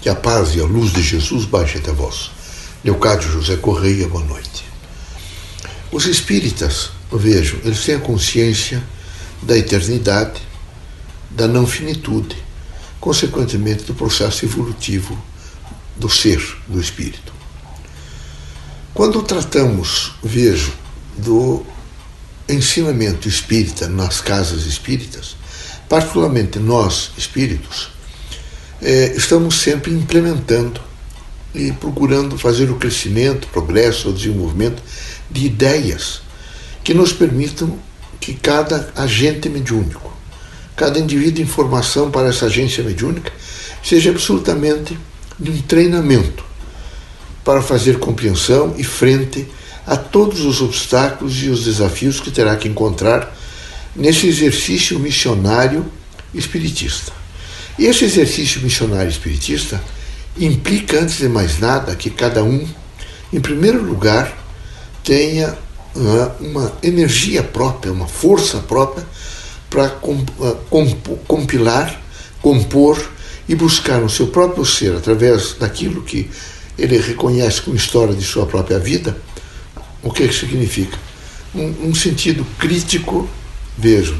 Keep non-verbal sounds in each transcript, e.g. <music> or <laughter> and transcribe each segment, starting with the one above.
Que a paz e a luz de Jesus baixe até vós. Leocádio José Correia, boa noite. Os espíritas, vejo, eles têm a consciência da eternidade, da não finitude, consequentemente do processo evolutivo do ser, do espírito. Quando tratamos, vejo, do ensinamento espírita nas casas espíritas, particularmente nós espíritos, é, estamos sempre implementando e procurando fazer o crescimento, o progresso, o desenvolvimento de ideias que nos permitam que cada agente mediúnico, cada indivíduo em formação para essa agência mediúnica, seja absolutamente de um treinamento para fazer compreensão e frente a todos os obstáculos e os desafios que terá que encontrar nesse exercício missionário espiritista. E esse exercício missionário espiritista implica, antes de mais nada, que cada um, em primeiro lugar, tenha uh, uma energia própria, uma força própria para uh, compilar, compor e buscar no seu próprio ser, através daquilo que ele reconhece como história de sua própria vida, o que, é que significa? Um, um sentido crítico, vejo,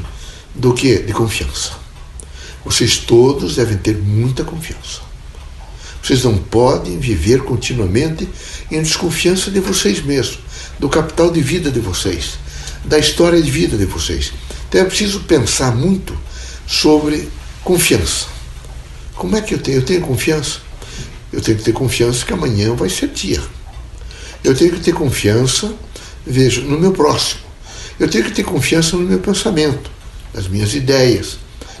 do que? De confiança. Vocês todos devem ter muita confiança. Vocês não podem viver continuamente em desconfiança de vocês mesmos, do capital de vida de vocês, da história de vida de vocês. Então é preciso pensar muito sobre confiança. Como é que eu tenho? Eu tenho confiança? Eu tenho que ter confiança que amanhã vai ser dia. Eu tenho que ter confiança, veja, no meu próximo. Eu tenho que ter confiança no meu pensamento, nas minhas ideias,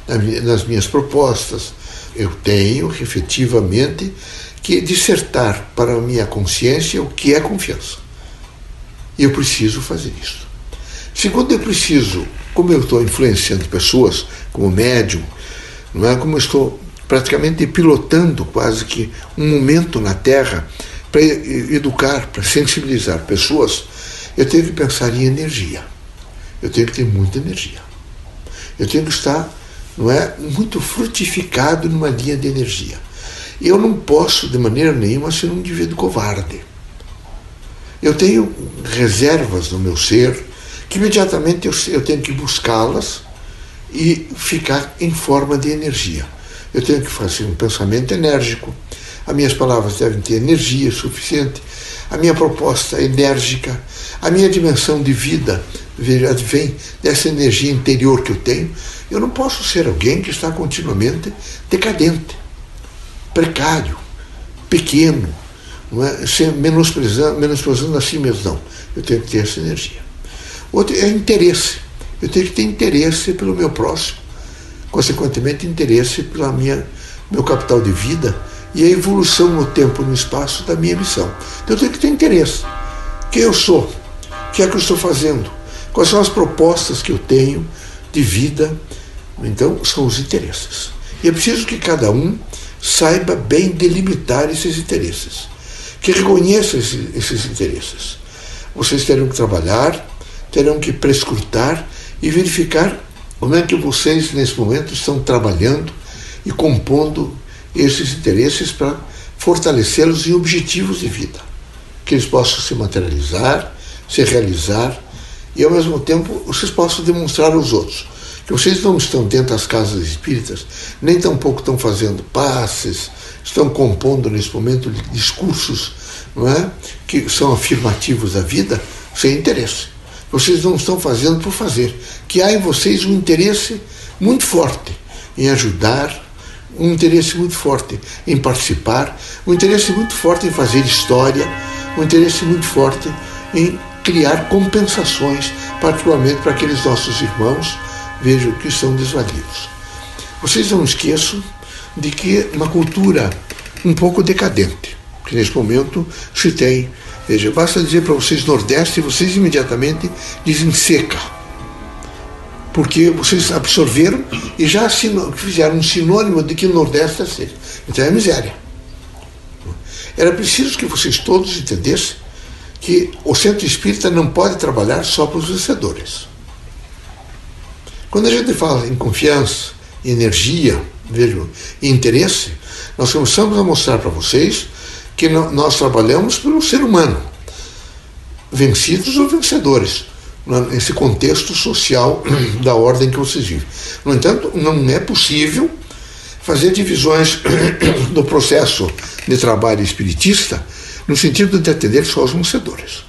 nas minhas propostas. Eu tenho efetivamente que dissertar para a minha consciência o que é confiança. E eu preciso fazer isso. Segundo, eu preciso, como eu estou influenciando pessoas, como médium, não é como eu estou praticamente pilotando quase que um momento na Terra para educar, para sensibilizar pessoas, eu tenho que pensar em energia. Eu tenho que ter muita energia. Eu tenho que estar não é, muito frutificado numa linha de energia. Eu não posso, de maneira nenhuma, ser um indivíduo covarde. Eu tenho reservas no meu ser que imediatamente eu, eu tenho que buscá-las e ficar em forma de energia. Eu tenho que fazer um pensamento enérgico. As minhas palavras devem ter energia suficiente. A minha proposta enérgica. A minha dimensão de vida vem dessa energia interior que eu tenho eu não posso ser alguém que está continuamente decadente, precário, pequeno, não é? menosprezando, menosprezando a si mesmo. Não. Eu tenho que ter essa energia. Outro é interesse. Eu tenho que ter interesse pelo meu próximo, consequentemente, interesse pela minha meu capital de vida e a evolução no tempo e no espaço da minha missão. Então eu tenho que ter interesse. Quem eu sou? O que é que eu estou fazendo? Quais são as propostas que eu tenho de vida então, são os interesses. E é preciso que cada um saiba bem delimitar esses interesses, que reconheça esses, esses interesses. Vocês terão que trabalhar, terão que prescrutar e verificar como é que vocês, nesse momento, estão trabalhando e compondo esses interesses para fortalecê-los em objetivos de vida, que eles possam se materializar, se realizar e, ao mesmo tempo, vocês possam demonstrar aos outros que vocês não estão dentro das casas espíritas, nem tampouco estão fazendo passes, estão compondo nesse momento discursos não é? que são afirmativos da vida sem interesse. Vocês não estão fazendo por fazer. Que há em vocês um interesse muito forte em ajudar, um interesse muito forte em participar, um interesse muito forte em fazer história, um interesse muito forte em criar compensações, particularmente para aqueles nossos irmãos vejo que são desvalidos. Vocês não esqueçam de que uma cultura um pouco decadente, que nesse momento se tem. Veja, basta dizer para vocês Nordeste e vocês imediatamente dizem seca. Porque vocês absorveram e já fizeram um sinônimo de que o Nordeste é seca. Então é miséria. Era preciso que vocês todos entendessem que o centro espírita não pode trabalhar só para os vencedores. Quando a gente fala em confiança, energia, vejo, interesse, Nós começamos a mostrar para vocês que nós trabalhamos pelo ser humano, vencidos ou vencedores, nesse contexto social <clears throat> da ordem que vocês vivem. No entanto, não é possível fazer divisões <clears throat> do processo de trabalho espiritista no sentido de atender só os vencedores.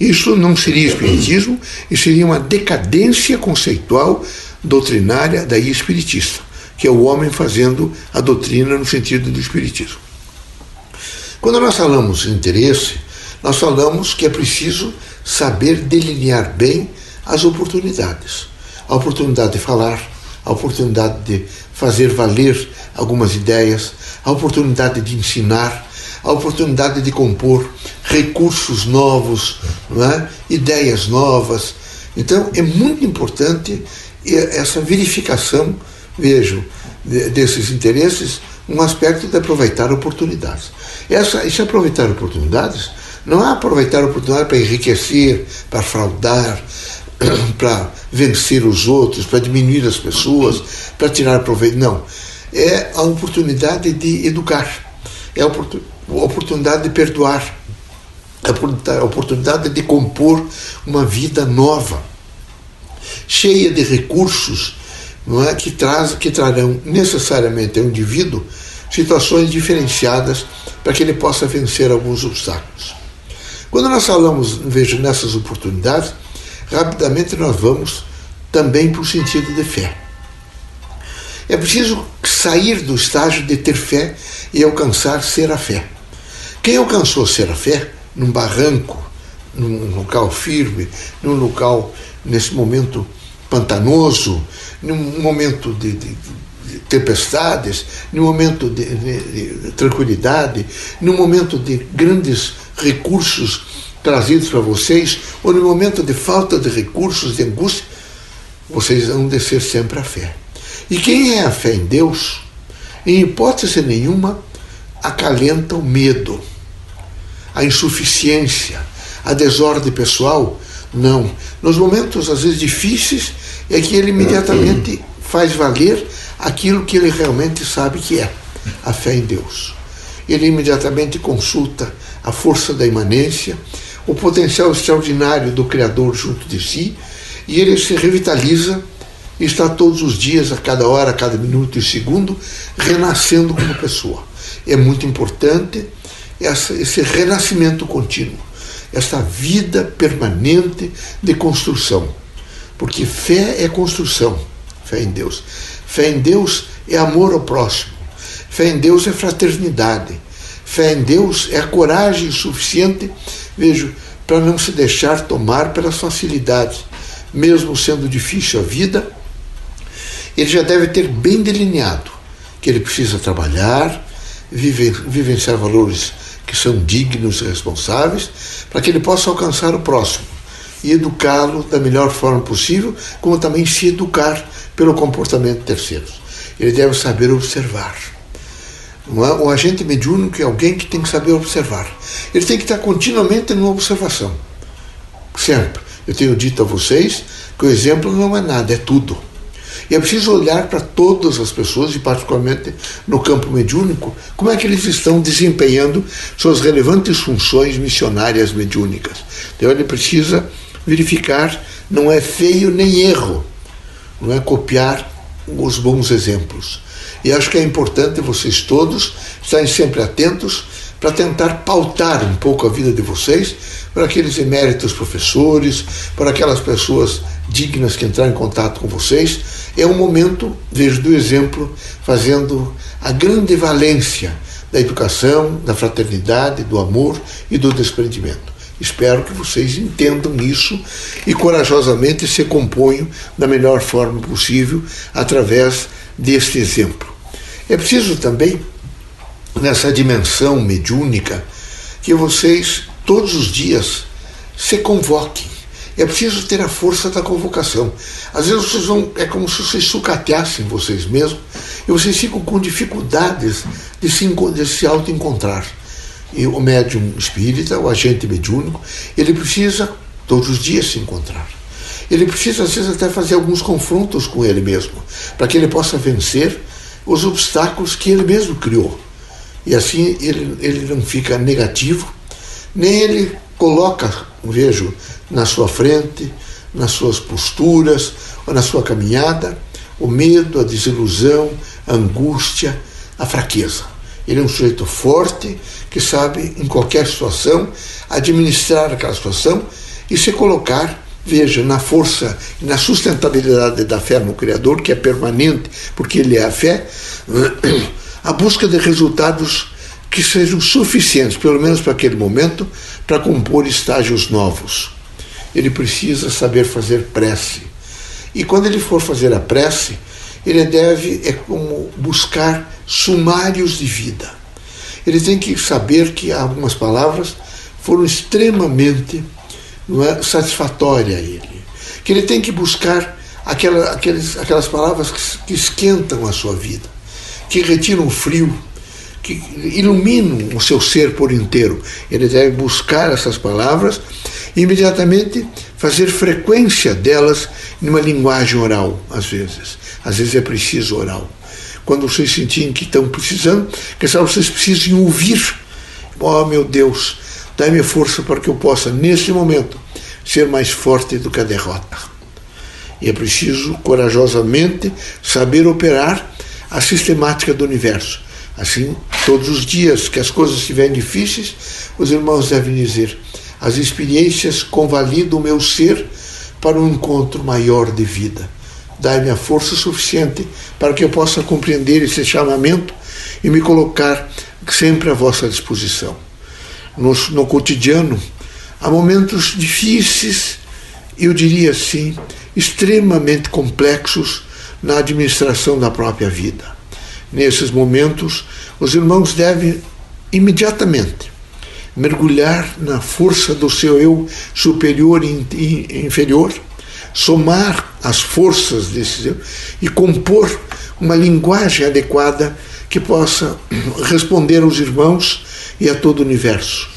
Isso não seria espiritismo, isso seria uma decadência conceitual doutrinária da espiritista, que é o homem fazendo a doutrina no sentido do espiritismo. Quando nós falamos interesse, nós falamos que é preciso saber delinear bem as oportunidades. A oportunidade de falar, a oportunidade de fazer valer algumas ideias, a oportunidade de ensinar, a oportunidade de compor recursos novos, é? ideias novas. Então é muito importante essa verificação, vejo, desses interesses, um aspecto de aproveitar oportunidades. Essa, esse aproveitar oportunidades não é aproveitar oportunidades para enriquecer, para fraudar, <coughs> para vencer os outros, para diminuir as pessoas, para tirar proveito. Não. É a oportunidade de educar, é a oportunidade de perdoar, a oportunidade de compor uma vida nova, cheia de recursos não é, que, traz, que trarão necessariamente ao indivíduo situações diferenciadas para que ele possa vencer alguns obstáculos. Quando nós falamos, vejo, nessas oportunidades, rapidamente nós vamos também para o sentido de fé. É preciso sair do estágio de ter fé e alcançar ser a fé. Quem alcançou ser a fé, num barranco, num local firme, num local, nesse momento pantanoso, num momento de, de, de tempestades, num momento de, de, tranquilidade, num momento de grandes recursos trazidos para vocês, ou no momento de falta de recursos, de angústia, vocês vão descer sempre a fé. E quem é a fé em Deus, em hipótese nenhuma, acalenta o medo, a insuficiência, a desordem pessoal. Não. Nos momentos, às vezes, difíceis, é que ele imediatamente faz valer aquilo que ele realmente sabe que é a fé em Deus. Ele imediatamente consulta a força da imanência, o potencial extraordinário do Criador junto de si, e ele se revitaliza e está todos os dias, a cada hora, a cada minuto e segundo, renascendo como pessoa. É muito importante essa, esse renascimento contínuo, essa vida permanente de construção. Porque fé é construção, fé em Deus. Fé em Deus é amor ao próximo. Fé em Deus é fraternidade. Fé em Deus é a coragem suficiente, vejo, para não se deixar tomar pelas facilidades. Mesmo sendo difícil a vida, ele já deve ter bem delineado que ele precisa trabalhar, vivenciar valores que são dignos e responsáveis, para que ele possa alcançar o próximo e educá-lo da melhor forma possível, como também se educar pelo comportamento de terceiros. Ele deve saber observar. É? O agente mediúnico é alguém que tem que saber observar. Ele tem que estar continuamente numa observação. Sempre. Eu tenho dito a vocês que o exemplo não é nada, é tudo. E é preciso olhar para todas as pessoas, e particularmente no campo mediúnico, como é que eles estão desempenhando suas relevantes funções missionárias mediúnicas. Então ele precisa verificar, não é feio nem erro, não é copiar os bons exemplos. E acho que é importante vocês todos estarem sempre atentos para tentar pautar um pouco a vida de vocês para aqueles eméritos professores, para aquelas pessoas dignas que entraram em contato com vocês. É um momento, vejo do exemplo, fazendo a grande valência da educação, da fraternidade, do amor e do desprendimento. Espero que vocês entendam isso e corajosamente se componham da melhor forma possível através deste exemplo. É preciso também, nessa dimensão mediúnica, que vocês todos os dias se convoquem. É preciso ter a força da convocação. Às vezes vocês vão, é como se vocês sucateassem vocês mesmos e vocês ficam com dificuldades de se, de se auto-encontrar. E o médium espírita, o agente mediúnico, ele precisa todos os dias se encontrar. Ele precisa, às vezes, até fazer alguns confrontos com ele mesmo, para que ele possa vencer os obstáculos que ele mesmo criou. E assim ele, ele não fica negativo, nem ele coloca, vejo, na sua frente, nas suas posturas, ou na sua caminhada, o medo, a desilusão, a angústia, a fraqueza. Ele é um sujeito forte que sabe, em qualquer situação, administrar aquela situação e se colocar, veja, na força e na sustentabilidade da fé no Criador, que é permanente, porque Ele é a fé, <clears throat> a busca de resultados que sejam suficientes, pelo menos para aquele momento, para compor estágios novos. Ele precisa saber fazer prece. E quando ele for fazer a prece, ele deve, é como buscar sumários de vida. Ele tem que saber que algumas palavras foram extremamente não é, satisfatórias a ele. Que ele tem que buscar aquela, aqueles, aquelas palavras que, que esquentam a sua vida, que retiram o frio, que iluminam o seu ser por inteiro. Ele deve buscar essas palavras imediatamente fazer frequência delas numa linguagem oral, às vezes. Às vezes é preciso oral. Quando vocês sentirem que estão precisando, que sabe, vocês precisam ouvir. Oh, meu Deus, dai-me força para que eu possa, neste momento, ser mais forte do que a derrota. E é preciso, corajosamente, saber operar a sistemática do universo. Assim, todos os dias que as coisas estiverem difíceis, os irmãos devem dizer: as experiências convalidam o meu ser para um encontro maior de vida dai-me a força suficiente para que eu possa compreender esse chamamento e me colocar sempre à vossa disposição. No, no cotidiano, há momentos difíceis, eu diria assim, extremamente complexos na administração da própria vida. Nesses momentos, os irmãos devem imediatamente mergulhar na força do seu eu superior e inferior somar as forças desse e compor uma linguagem adequada que possa <clears throat> responder aos irmãos e a todo o universo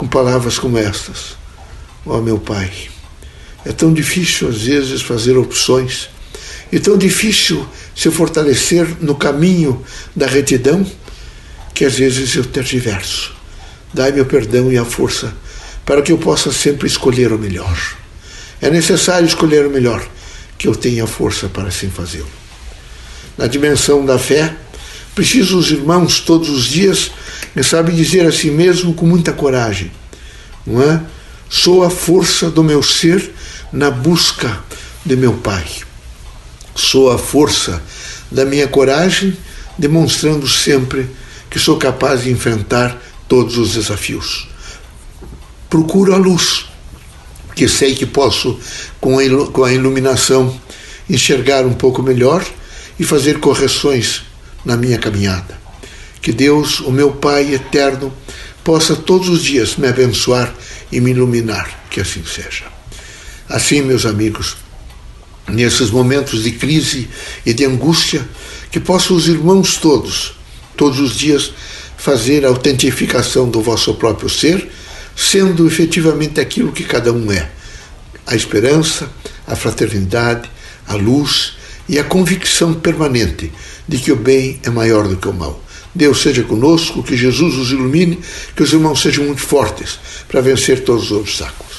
com palavras como estas: Ó oh, meu Pai, é tão difícil às vezes fazer opções e tão difícil se fortalecer no caminho da retidão que às vezes eu tergiverso. Dai-me o perdão e a força para que eu possa sempre escolher o melhor. É necessário escolher o melhor, que eu tenha força para assim fazê-lo. Na dimensão da fé, preciso os irmãos todos os dias, me sabe dizer a si mesmo com muita coragem, não é? Sou a força do meu ser na busca de meu Pai. Sou a força da minha coragem, demonstrando sempre que sou capaz de enfrentar todos os desafios. Procuro a luz que sei que posso, com a iluminação, enxergar um pouco melhor e fazer correções na minha caminhada. Que Deus, o meu Pai eterno, possa todos os dias me abençoar e me iluminar, que assim seja. Assim, meus amigos, nesses momentos de crise e de angústia, que possam os irmãos todos, todos os dias, fazer a autentificação do vosso próprio ser sendo efetivamente aquilo que cada um é: a esperança, a fraternidade, a luz e a convicção permanente de que o bem é maior do que o mal. Deus seja conosco, que Jesus os ilumine, que os irmãos sejam muito fortes para vencer todos os obstáculos.